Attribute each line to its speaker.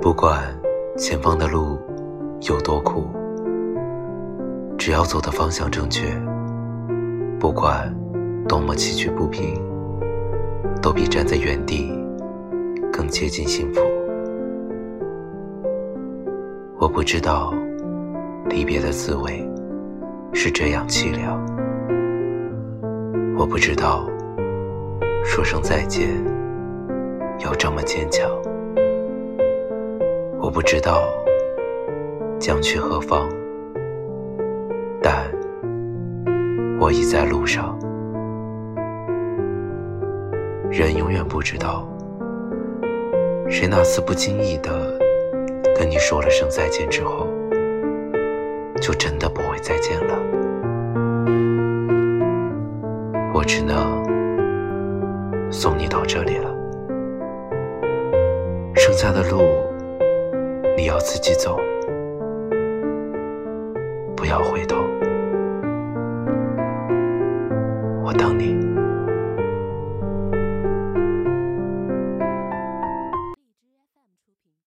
Speaker 1: 不管前方的路有多苦，只要走的方向正确，不管多么崎岖不平，都比站在原地更接近幸福。我不知道离别的滋味是这样凄凉，我不知道说声再见要这么坚强。我不知道将去何方，但我已在路上。人永远不知道，谁那次不经意的跟你说了声再见之后，就真的不会再见了。我只能送你到这里了，剩下的路。你要自己走，不要回头，我等你。